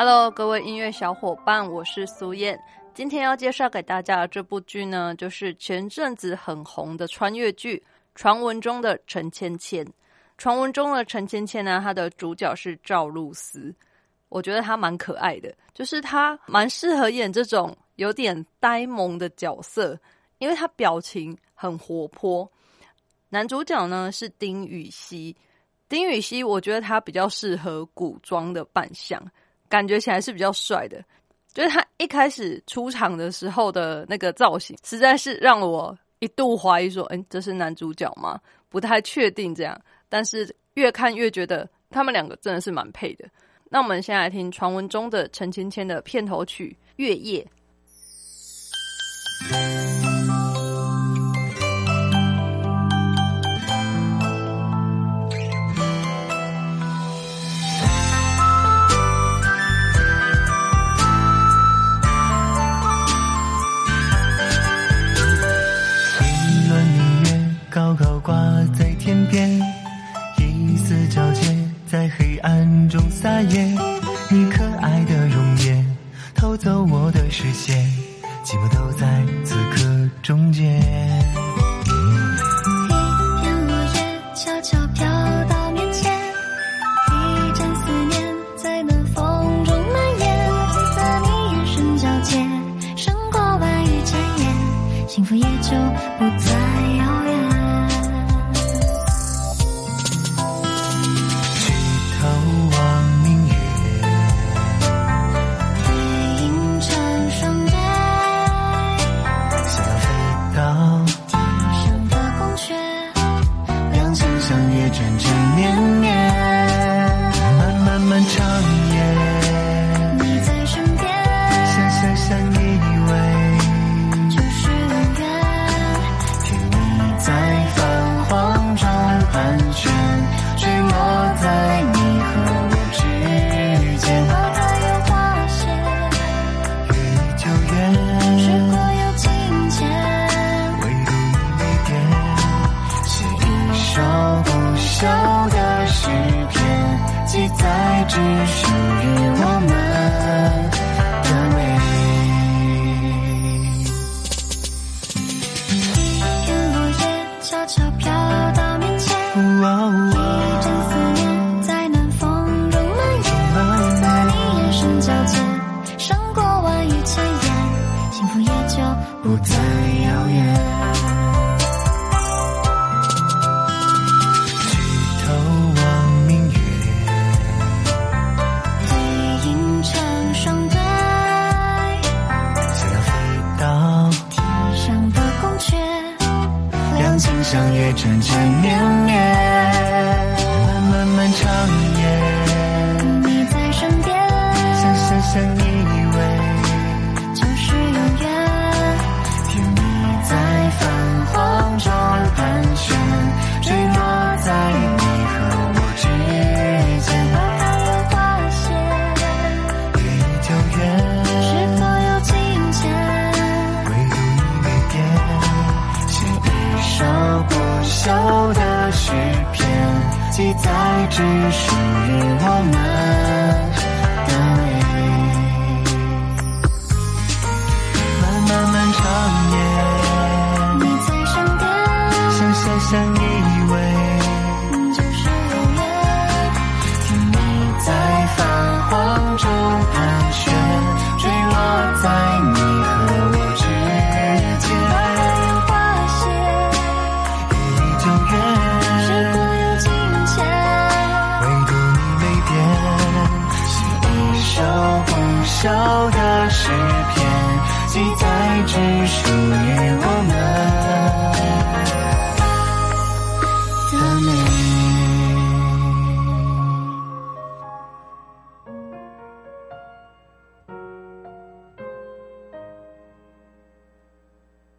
Hello，各位音乐小伙伴，我是苏燕。今天要介绍给大家的这部剧呢，就是前阵子很红的穿越剧《传闻中的陈芊芊》。传闻中的陈芊芊呢，她的主角是赵露思。我觉得她蛮可爱的，就是她蛮适合演这种有点呆萌的角色，因为她表情很活泼。男主角呢是丁禹兮，丁禹兮，我觉得他比较适合古装的扮相。感觉起来是比较帅的，就是他一开始出场的时候的那个造型，实在是让我一度怀疑说：“哎，这是男主角吗？”不太确定这样，但是越看越觉得他们两个真的是蛮配的。那我们先来听传闻中的陈芊芊的片头曲《月夜》。撒野。你可爱的容颜偷走我的视线，寂寞都在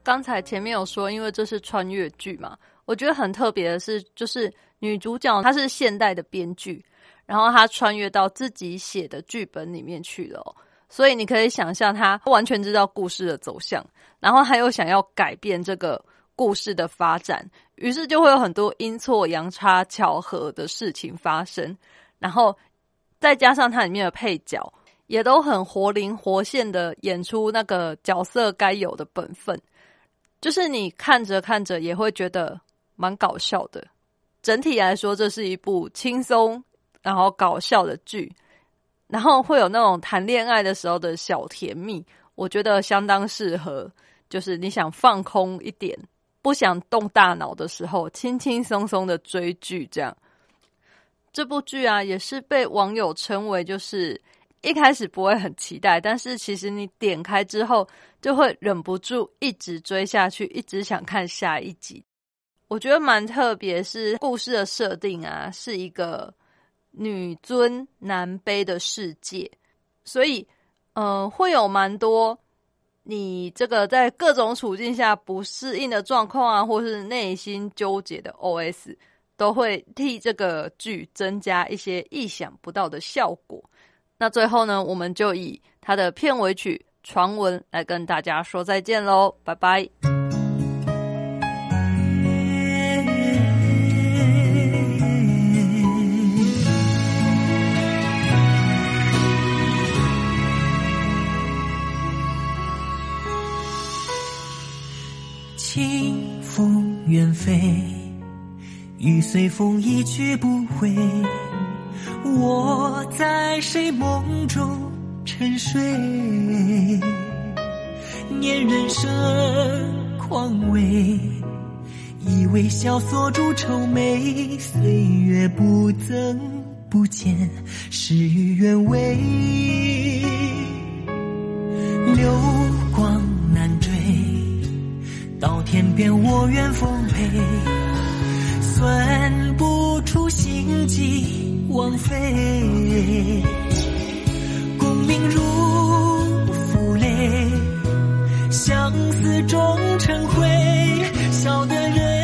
刚才前面有说，因为这是穿越剧嘛，我觉得很特别的是，就是女主角她是现代的编剧，然后她穿越到自己写的剧本里面去了，所以你可以想象她完全知道故事的走向，然后她又想要改变这个故事的发展，于是就会有很多阴错阳差、巧合的事情发生，然后再加上它里面的配角也都很活灵活现的演出那个角色该有的本分。就是你看着看着也会觉得蛮搞笑的。整体来说，这是一部轻松然后搞笑的剧，然后会有那种谈恋爱的时候的小甜蜜，我觉得相当适合。就是你想放空一点，不想动大脑的时候，轻轻松松的追剧这样。这部剧啊，也是被网友称为就是一开始不会很期待，但是其实你点开之后。就会忍不住一直追下去，一直想看下一集。我觉得蛮特别，是故事的设定啊，是一个女尊男卑的世界，所以，嗯，会有蛮多你这个在各种处境下不适应的状况啊，或是内心纠结的 OS，都会替这个剧增加一些意想不到的效果。那最后呢，我们就以它的片尾曲。传闻来跟大家说再见喽，拜拜。清风远飞，雨随风一去不回。我在谁梦中？沉睡，念人生况味，以微笑锁住愁眉，岁月不增不减，事与愿违。流光难追，到天边我愿奉陪，算不出心机枉费。命如负累，相思终成灰，笑得人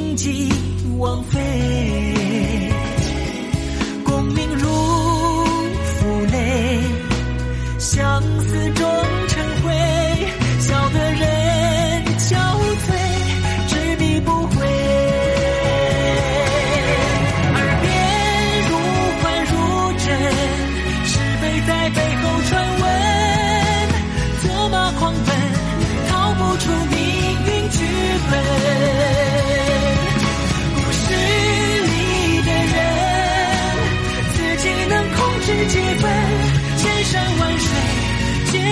出心机枉费。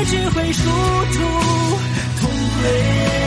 学会殊途同归。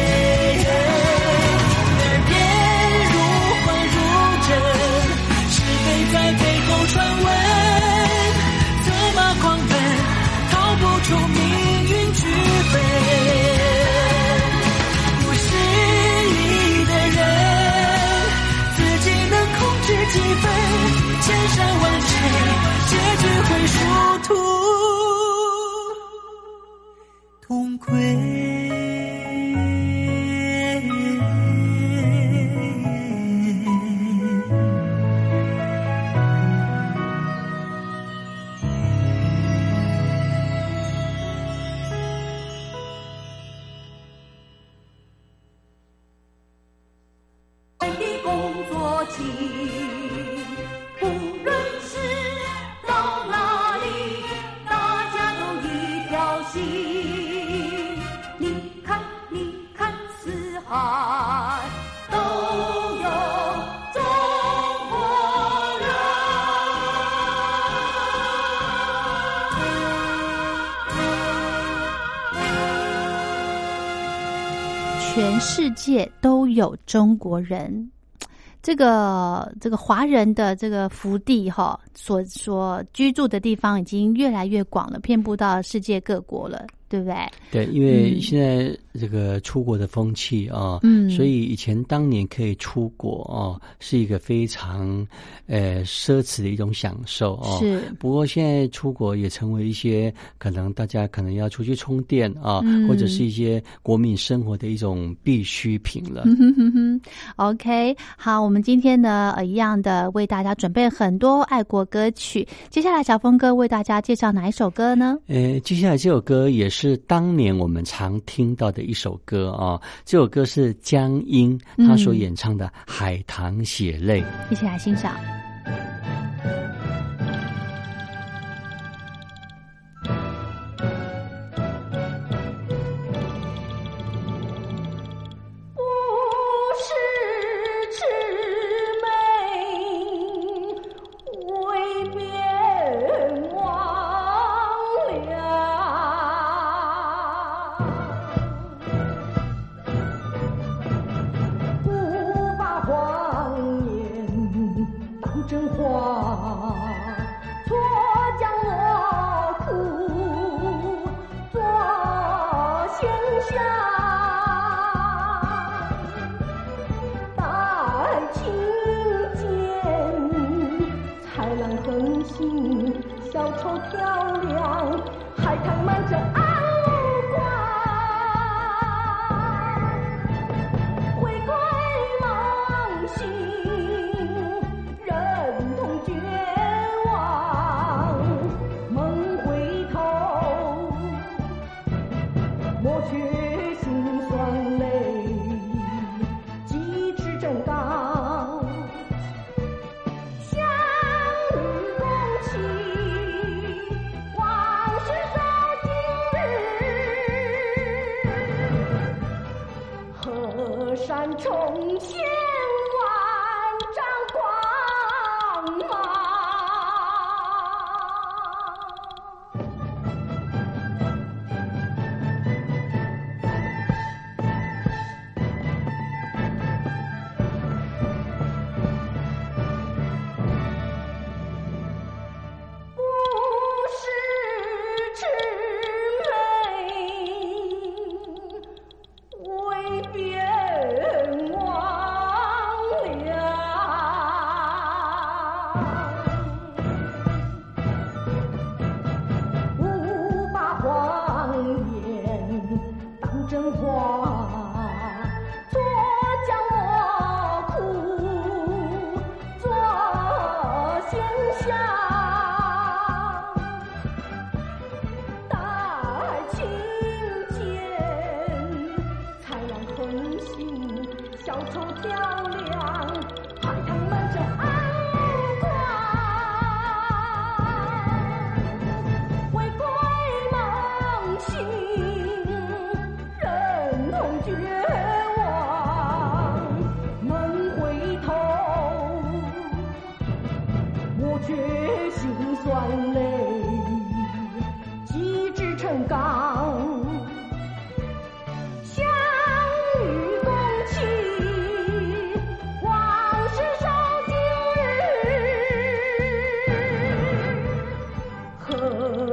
全世界都有中国人。这个这个华人的这个福地哈，所所居住的地方已经越来越广了，遍布到世界各国了。对不对？对，因为现在这个出国的风气啊，嗯，所以以前当年可以出国哦，是一个非常呃奢侈的一种享受哦。是，不过现在出国也成为一些可能大家可能要出去充电啊，嗯或者是一些国民生活的一种必需品了。哼哼哼哼，OK，好，我们今天呢，呃，一样的为大家准备很多爱国歌曲。接下来，小峰哥为大家介绍哪一首歌呢？呃，接下来这首歌也是当年我们常听到的一首歌啊，这首歌是江阴他所演唱的《海棠血泪》。一起来欣赏。抹去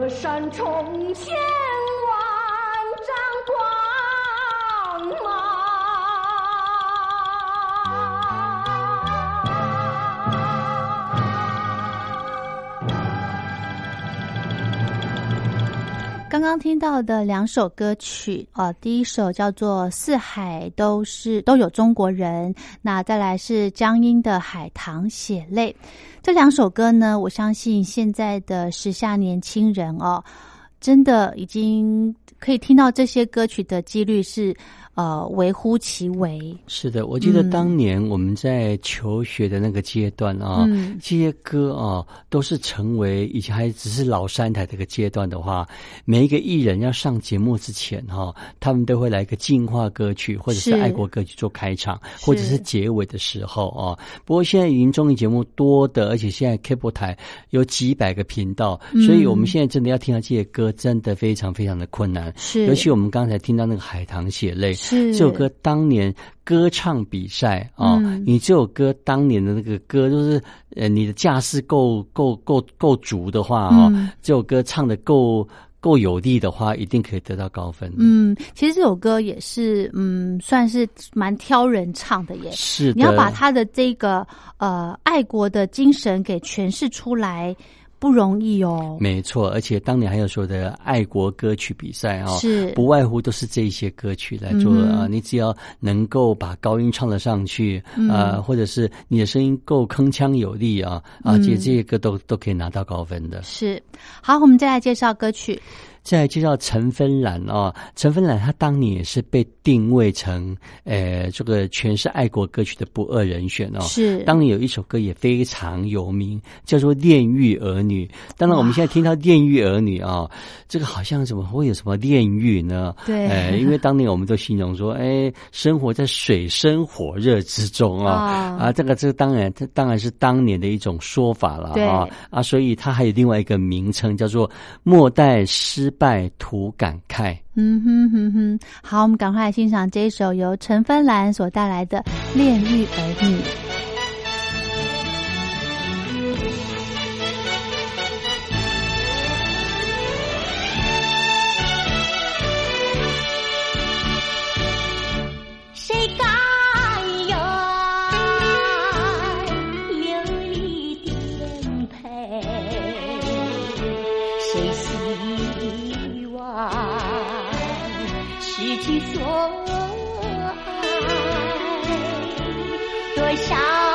山重现刚听到的两首歌曲，呃，第一首叫做《四海都是都有中国人》，那再来是江阴的《海棠血泪》。这两首歌呢，我相信现在的时下年轻人哦，真的已经可以听到这些歌曲的几率是呃微乎其微。是的，我记得嗯当年我们在求学的那个阶段啊，嗯这些歌啊，都是成为以前还只是老三台这个阶段的话，每一个艺人要上节目之前哈、他们都会来一个进化歌曲或者是是爱国歌曲做开场，或者是结尾的时候啊。不过现在已经综艺节目多的，而且现在 cable 台有几百个频道，嗯所以我们现在真的要听到这些歌，真的非常非常的困难。是尤其我们刚才听到那个《海棠血泪》，是这首歌当年歌唱比赛啊，嗯你这首歌当年的那个歌，就是呃，你的架势够够够够足的话哦，嗯这首歌唱的够够有力的话，一定可以得到高分。嗯，其实这首歌也是，嗯，算是蛮挑人唱的耶。是的，你要把他的这个呃爱国的精神给诠释出来，不容易哦。没错，而且当年还有说的爱国歌曲比赛哦，是不外乎都是这一些歌曲来做啊、你只要能够把高音唱得上去，嗯呃，或者是你的声音够铿锵有力啊，啊，其实这些歌都都可以拿到高分的。是，好，我们再来介绍歌曲。再来介绍陈芬兰哦，陈芬兰她当年也是被定位成呃这个全是爱国歌曲的不二人选哦。是当年有一首歌也非常有名，叫做《炼狱儿女》。当然，我们现在听到《炼狱儿女》啊，这个好像怎么会有什么炼狱呢？对呃，因为当年我们都形容说，哎，生活在水深火热之中啊啊啊，这个这个当然这当然是当年的一种说法了对啊啊，所以它还有另外一个名称叫做“莫待失拜图感慨”。嗯哼哼哼，好，我们赶快来欣赏这一首由陈芬兰所带来的《炼狱儿女》。多少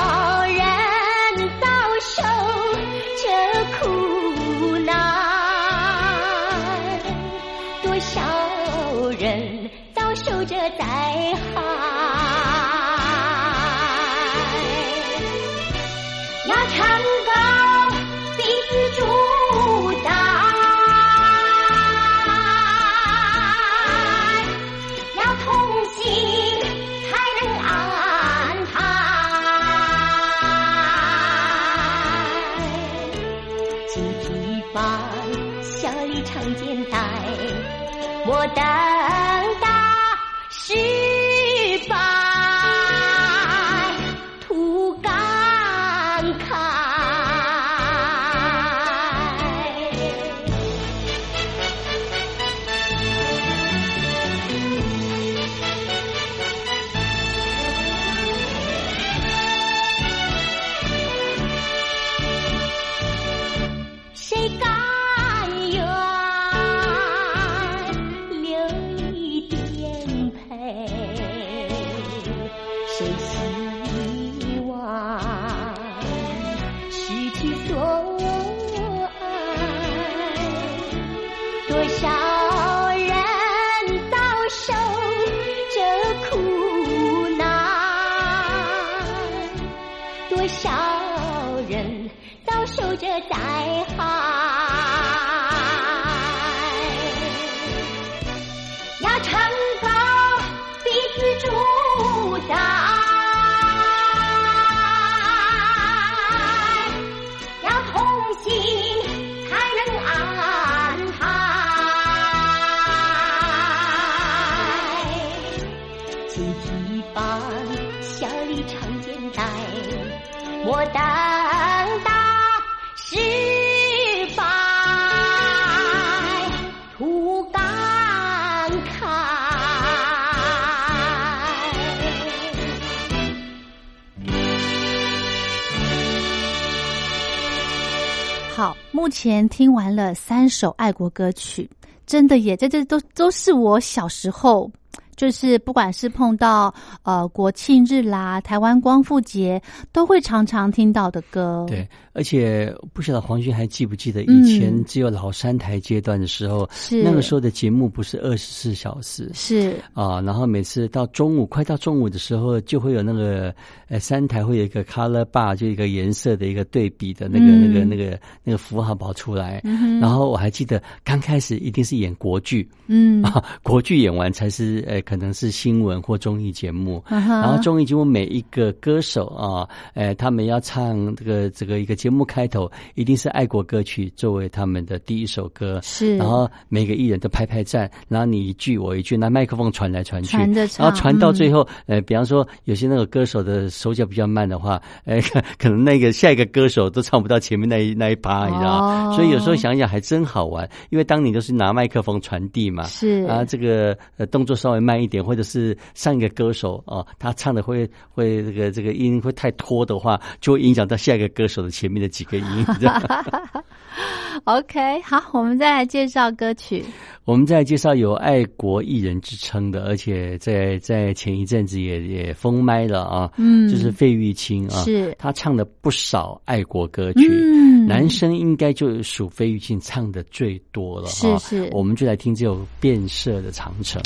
金皮般小里长肩带，我等到失败，徒感慨。好，目前听完了三首爱国歌曲，真的耶，这这都都是我小时候。就是不管是碰到呃国庆日啦、台湾光复节，都会常常听到的歌。对，而且不晓得黄军还记不记得嗯。以前只有老三台阶段的时候，是。那个时候的节目不是二十四小时。是。啊，然后每次到中午快到中午的时候，就会有那个呃三台会有一个 color bar，就一个颜色的一个对比的那个、嗯。那个那个那个符号跑出来，嗯然后我还记得刚开始一定是演国剧嗯。啊，国剧演完才是呃可能是新闻或综艺节目，嗯然后综艺节目每一个歌手啊，呃，他们要唱这个这个一个节目开头，一定是爱国歌曲作为他们的第一首歌，是。然后每个艺人都拍拍站，然后你一句我一句，那麦克风传来传去，传然后传到嗯最后，呃，比方说有些那个歌手的手脚比较慢的话，呃，可可能那个下一个歌手都唱不到前面那一那一趴，你知道吗？哦。所以有时候想想还真好玩，因为当你都是拿麦克风传递嘛，是。啊，这个呃动作稍微慢一点，或者是上一个歌手哦、他唱的会会这个这个音会太拖的话，就会影响到下一个歌手的前面的几个音。OK，好，我们再来介绍歌曲。我们再介绍有爱国艺人之称的，而且在在前一阵子也也封麦了啊，嗯就是费玉清啊，是他唱了不少爱国歌曲，嗯男生应该就属费玉清唱的最多了哈。是是我们就来听这首《变色的长城》。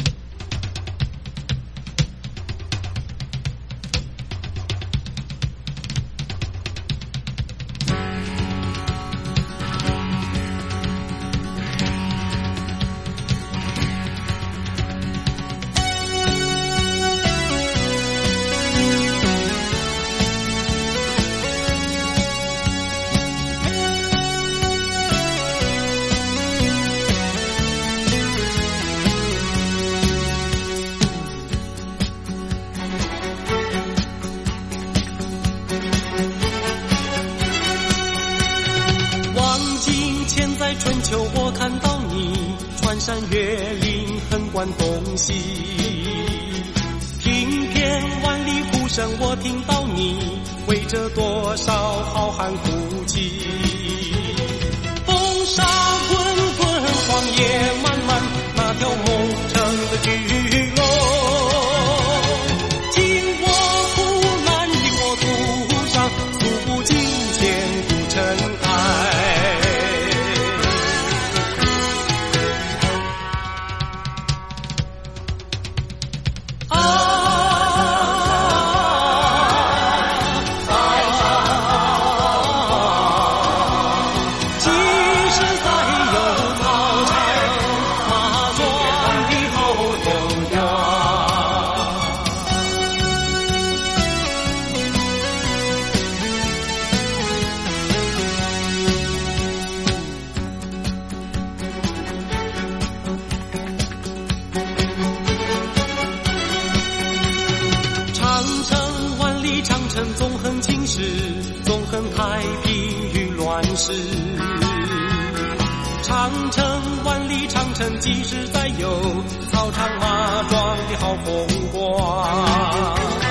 长城万里长城，即使再有草场马壮的好风光。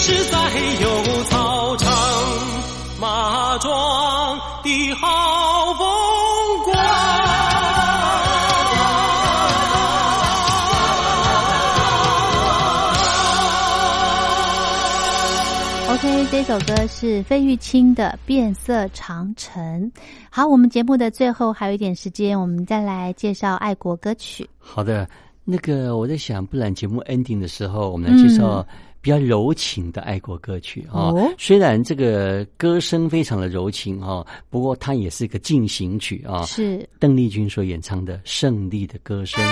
实在有草场马庄的好风光。Ok 这首歌是费玉清的变色长城。好我们节目的最后还有一点时间我们再来介绍爱国歌曲。好的那个我在想不然节目 ending 的时候我们来介绍比较柔情的爱国歌曲啊、哦虽然这个歌声非常的柔情啊、不过它也是一个进行曲啊。是邓丽君所演唱的《胜利的歌声》。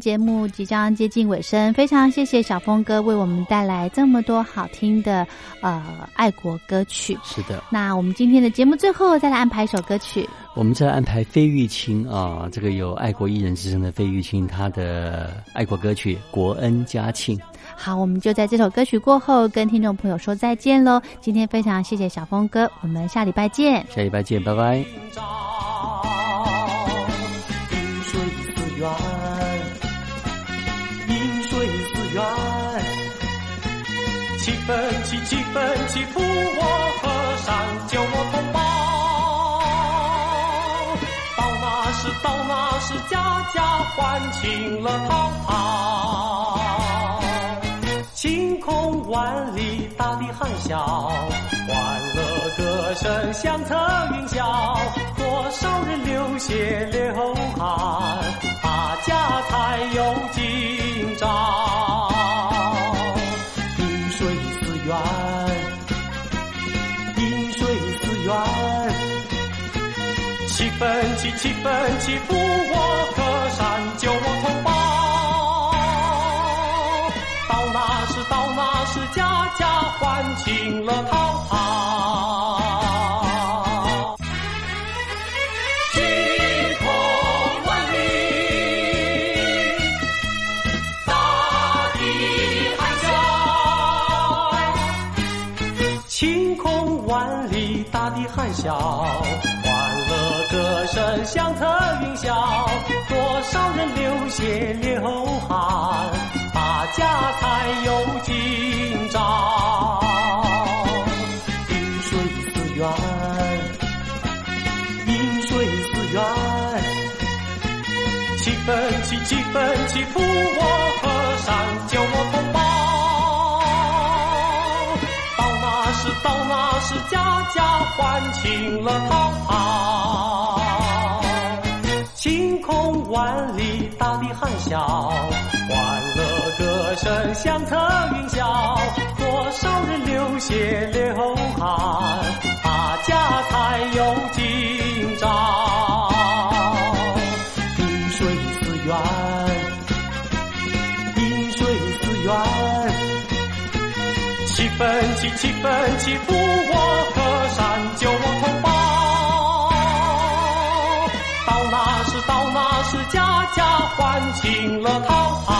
节目即将接近尾声，非常谢谢小峰哥为我们带来这么多好听的呃爱国歌曲。是的，那我们今天的节目最后再来安排一首歌曲，我们再来安排费玉清啊，这个有爱国艺人之称的费玉清，他的爱国歌曲《国恩家庆》。好，我们就在这首歌曲过后跟听众朋友说再见喽。今天非常谢谢小峰哥，我们下礼拜见。下礼拜见，拜拜。七分七七分七，扶我河山，救我同胞。到那时到那时，家家欢庆乐陶陶。晴空万里，大地含笑，欢乐歌声响彻云霄。多少人流血流汗，分七七分七，扶我河山，救我同胞。到那时到那时，家家欢庆乐陶陶。人流血流汗，大家才有今朝。饮水思源，饮水思源。七分七七分七，扶我河山，救我同胞。到那时到那时，家家欢庆乐陶陶。笑，欢乐歌声响彻云霄，多少人流血流汗，大家才有今朝。饮水思源，饮水思源，七分七七分七扶我河山，救我同看清了，他。